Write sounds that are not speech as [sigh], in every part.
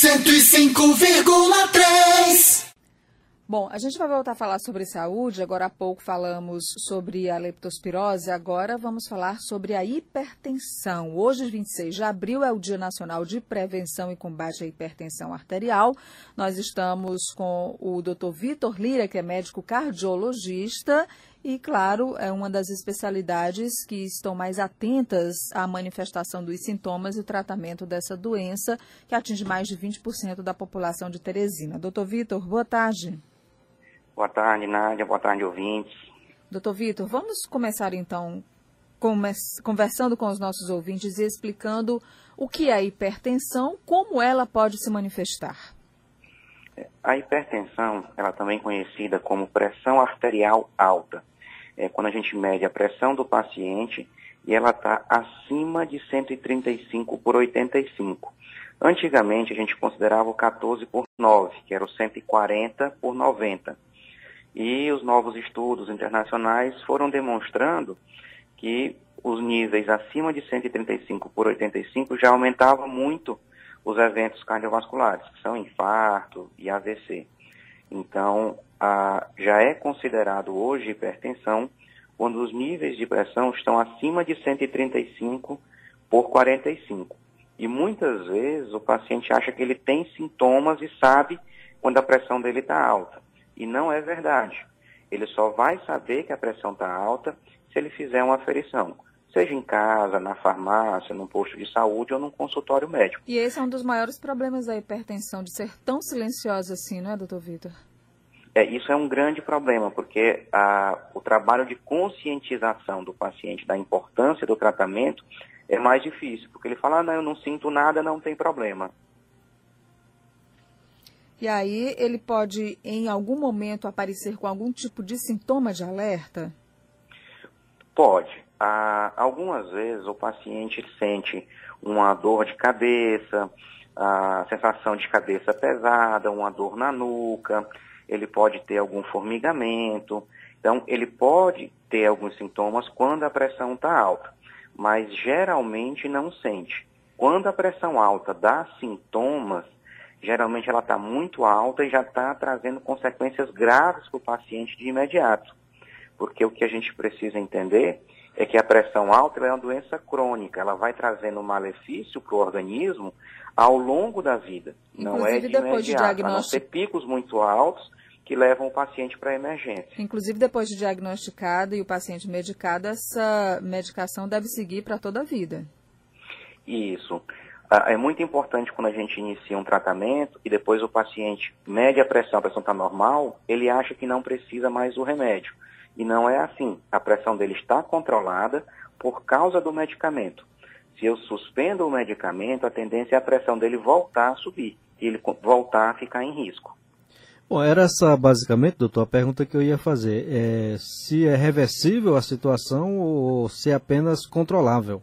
105,3 Bom, a gente vai voltar a falar sobre saúde. Agora há pouco falamos sobre a leptospirose, agora vamos falar sobre a hipertensão. Hoje, 26 de abril, é o Dia Nacional de Prevenção e Combate à Hipertensão Arterial. Nós estamos com o Dr. Vitor Lira, que é médico cardiologista e, claro, é uma das especialidades que estão mais atentas à manifestação dos sintomas e o tratamento dessa doença, que atinge mais de 20% da população de Teresina. Doutor Vitor, boa tarde. Boa tarde, Nádia. Boa tarde, ouvintes. Doutor Vitor, vamos começar então conversando com os nossos ouvintes e explicando o que é a hipertensão, como ela pode se manifestar. A hipertensão, ela também conhecida como pressão arterial alta. É quando a gente mede a pressão do paciente e ela está acima de 135 por 85. Antigamente a gente considerava o 14 por 9, que era o 140 por 90. E os novos estudos internacionais foram demonstrando que os níveis acima de 135 por 85 já aumentavam muito os eventos cardiovasculares, que são infarto e AVC. Então, já é considerado hoje hipertensão quando os níveis de pressão estão acima de 135 por 45. E muitas vezes o paciente acha que ele tem sintomas e sabe quando a pressão dele está alta. E não é verdade. Ele só vai saber que a pressão está alta se ele fizer uma aferição, seja em casa, na farmácia, num posto de saúde ou num consultório médico. E esse é um dos maiores problemas da hipertensão, de ser tão silenciosa assim, não é, doutor Vitor? É, isso é um grande problema, porque a, o trabalho de conscientização do paciente da importância do tratamento é mais difícil, porque ele fala, ah, não, eu não sinto nada, não tem problema. E aí ele pode, em algum momento, aparecer com algum tipo de sintoma de alerta? Pode. Ah, algumas vezes o paciente sente uma dor de cabeça, a sensação de cabeça pesada, uma dor na nuca, ele pode ter algum formigamento. Então, ele pode ter alguns sintomas quando a pressão está alta, mas geralmente não sente. Quando a pressão alta dá sintomas, geralmente ela está muito alta e já está trazendo consequências graves para o paciente de imediato. Porque o que a gente precisa entender é que a pressão alta é uma doença crônica, ela vai trazendo malefício para o organismo ao longo da vida. Inclusive, não é de depois de imediato, diagnóstico... a não ser picos muito altos que levam o paciente para a emergência. Inclusive, depois de diagnosticado e o paciente medicado, essa medicação deve seguir para toda a vida. Isso. Ah, é muito importante quando a gente inicia um tratamento e depois o paciente mede a pressão, a pressão está normal, ele acha que não precisa mais do remédio. E não é assim. A pressão dele está controlada por causa do medicamento. Se eu suspendo o medicamento, a tendência é a pressão dele voltar a subir e ele voltar a ficar em risco. Bom, era essa basicamente, doutor, a pergunta que eu ia fazer. É se é reversível a situação ou se é apenas controlável?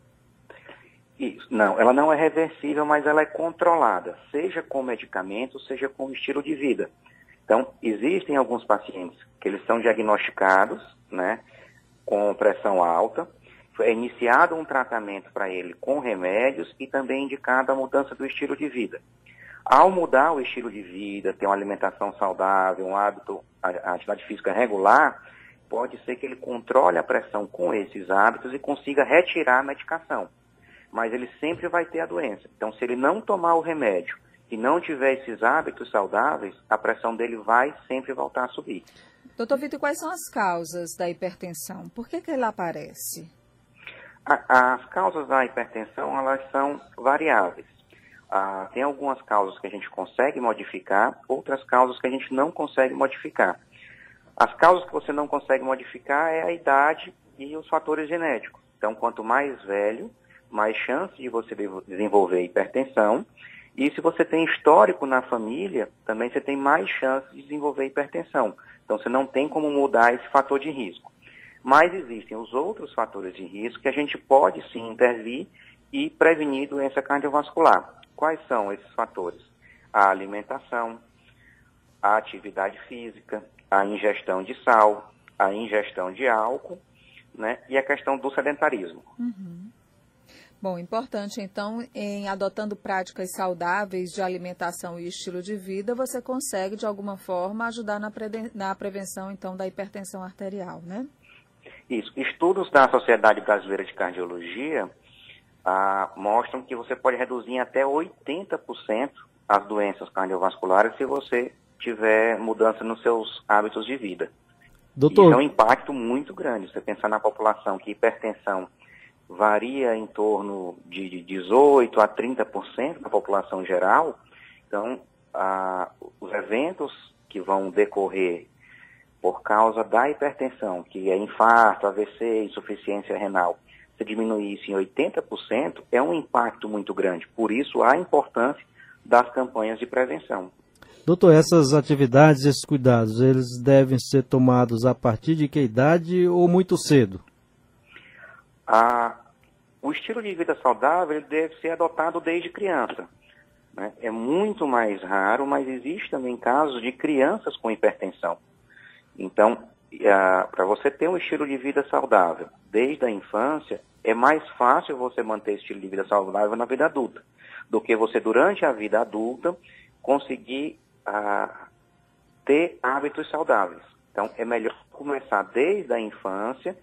Isso. Não, ela não é reversível, mas ela é controlada, seja com medicamento, seja com estilo de vida. Então, existem alguns pacientes que eles são diagnosticados, né, com pressão alta, é iniciado um tratamento para ele com remédios e também indicada a mudança do estilo de vida. Ao mudar o estilo de vida, ter uma alimentação saudável, um hábito, a atividade física regular, pode ser que ele controle a pressão com esses hábitos e consiga retirar a medicação mas ele sempre vai ter a doença. Então, se ele não tomar o remédio e não tiver esses hábitos saudáveis, a pressão dele vai sempre voltar a subir. Doutor Vitor, quais são as causas da hipertensão? Por que, que ela aparece? A, as causas da hipertensão, elas são variáveis. Ah, tem algumas causas que a gente consegue modificar, outras causas que a gente não consegue modificar. As causas que você não consegue modificar é a idade e os fatores genéticos. Então, quanto mais velho, mais chance de você desenvolver hipertensão. E se você tem histórico na família, também você tem mais chance de desenvolver hipertensão. Então você não tem como mudar esse fator de risco. Mas existem os outros fatores de risco que a gente pode sim intervir e prevenir doença cardiovascular. Quais são esses fatores? A alimentação, a atividade física, a ingestão de sal, a ingestão de álcool, né? E a questão do sedentarismo. Uhum. Bom, importante então, em adotando práticas saudáveis de alimentação e estilo de vida, você consegue de alguma forma ajudar na, pre na prevenção então da hipertensão arterial, né? Isso. Estudos da Sociedade Brasileira de Cardiologia ah, mostram que você pode reduzir em até 80% as doenças cardiovasculares se você tiver mudança nos seus hábitos de vida. Doutor... Isso é um impacto muito grande. Você pensar na população que hipertensão varia em torno de 18% a 30% da população geral. Então, os eventos que vão decorrer por causa da hipertensão, que é infarto, AVC, insuficiência renal, se diminuísse em 80%, é um impacto muito grande. Por isso, a importância das campanhas de prevenção. Doutor, essas atividades, esses cuidados, eles devem ser tomados a partir de que idade ou muito cedo? A, o estilo de vida saudável deve ser adotado desde criança. Né? É muito mais raro, mas existe também casos de crianças com hipertensão. Então, para você ter um estilo de vida saudável desde a infância, é mais fácil você manter esse estilo de vida saudável na vida adulta, do que você, durante a vida adulta, conseguir ter hábitos saudáveis. Então, é melhor começar desde a infância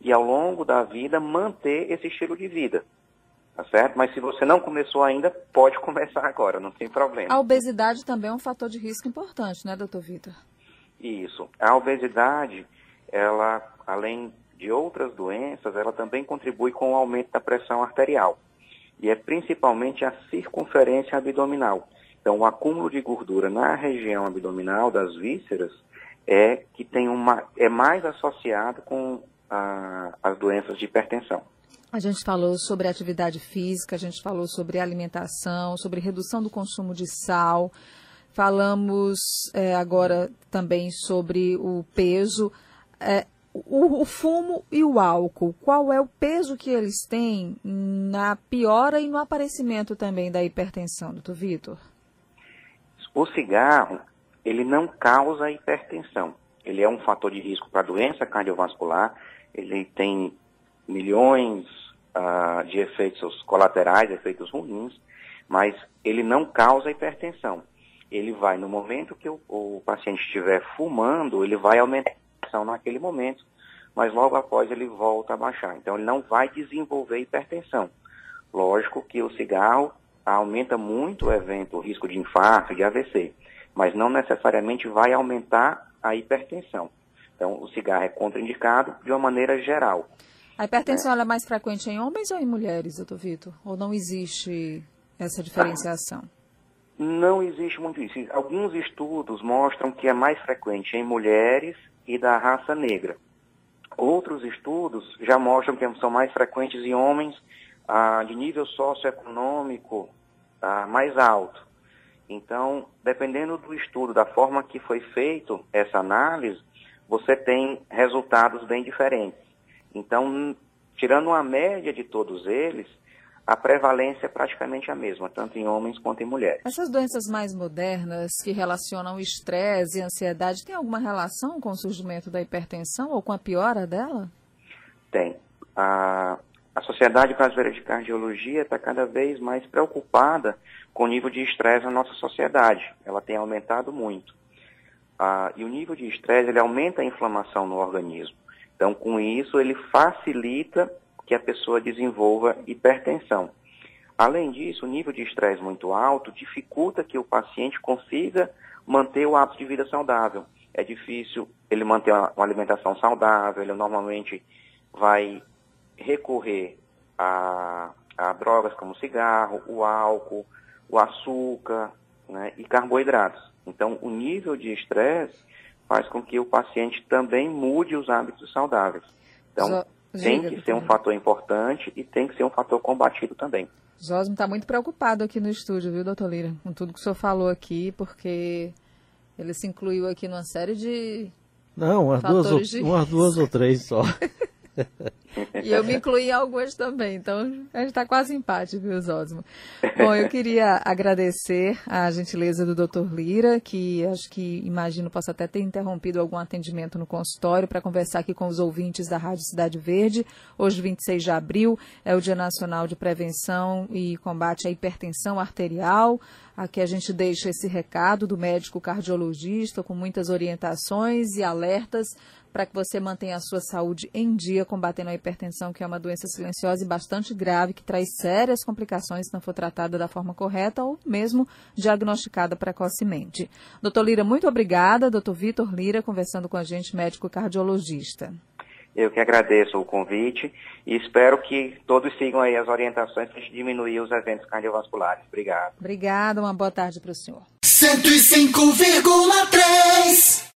e ao longo da vida manter esse estilo de vida. Tá certo? Mas se você não começou ainda, pode [laughs] começar agora, não tem problema. A obesidade também é um fator de risco importante, né, doutor Vitor? Isso. A obesidade, ela, além de outras doenças, ela também contribui com o aumento da pressão arterial. E é principalmente a circunferência abdominal. Então, o acúmulo de gordura na região abdominal das vísceras é que tem uma é mais associado com a, as doenças de hipertensão. A gente falou sobre atividade física, a gente falou sobre alimentação, sobre redução do consumo de sal. Falamos é, agora também sobre o peso. É, o, o, fumo e o álcool, qual é o peso que eles têm na piora e no aparecimento também da hipertensão, doutor Vitor? O cigarro, ele não causa hipertensão. Ele é um fator de risco para doença cardiovascular, ele tem milhões uh, de efeitos colaterais, efeitos ruins, mas ele não causa hipertensão. Ele vai, no momento que o, o paciente estiver fumando, ele vai aumentar a pressão naquele momento, mas logo após ele volta a baixar. Então ele não vai desenvolver hipertensão. Lógico que o cigarro aumenta muito o evento, o risco de infarto, de AVC, mas não necessariamente vai aumentar a hipertensão. Então, o cigarro é contraindicado de uma maneira geral. A hipertensão né? é mais frequente em homens ou em mulheres, doutor Vitor? Ou não existe essa diferenciação? Não existe muito isso. Alguns estudos mostram que é mais frequente em mulheres e da raça negra. Outros estudos já mostram que são mais frequentes em homens ah, de nível socioeconômico ah, mais alto. Então, dependendo do estudo, da forma que foi feito essa análise, você tem resultados bem diferentes. Então, tirando uma média de todos eles, a prevalência é praticamente a mesma, tanto em homens quanto em mulheres. Essas doenças mais modernas que relacionam estresse e ansiedade, tem alguma relação com o surgimento da hipertensão ou com a piora dela? Tem. A Sociedade Brasileira de Cardiologia está cada vez mais preocupada com o nível de estresse na nossa sociedade. Ela tem aumentado muito. Ah, e o nível de estresse ele aumenta a inflamação no organismo. Então, com isso, ele facilita que a pessoa desenvolva hipertensão. Além disso, o nível de estresse muito alto dificulta que o paciente consiga manter o hábito de vida saudável. É difícil ele manter uma, alimentação saudável, ele normalmente vai recorrer a, a drogas como o cigarro, o álcool, o açúcar né, e carboidratos. Então, o nível de estresse faz com que o paciente também mude os hábitos saudáveis. Então, tem que ser um fator importante e tem que ser um fator combatido também. Josmo está muito preocupado aqui no estúdio, viu, doutor Lira, com tudo que o senhor falou aqui, porque ele se incluiu aqui numa série de. Não, umas, duas ou, de... umas duas ou três só. [laughs] E eu me incluí em algumas também, então a gente está quase empate, viu, Zosmo? Bom, eu queria agradecer a gentileza do Dr. Lira, que acho que, imagino, possa até ter interrompido algum atendimento no consultório para conversar aqui com os ouvintes da Rádio Cidade Verde. Hoje, 26 de abril, é o Dia Nacional de Prevenção e Combate à Hipertensão Arterial. Aqui a gente deixa esse recado do médico cardiologista com muitas orientações e alertas para que você mantenha a sua saúde em dia, combatendo a hipertensão, que é uma doença silenciosa e bastante grave, que traz sérias complicações se não for tratada da forma correta ou mesmo diagnosticada precocemente. Doutor Lira, muito obrigada. Doutor Vitor Lira, conversando com a gente, médico cardiologista. Eu que agradeço o convite e espero que todos sigam aí as orientações para diminuir os eventos cardiovasculares. Obrigado. Obrigada, uma boa tarde para o senhor. 105,3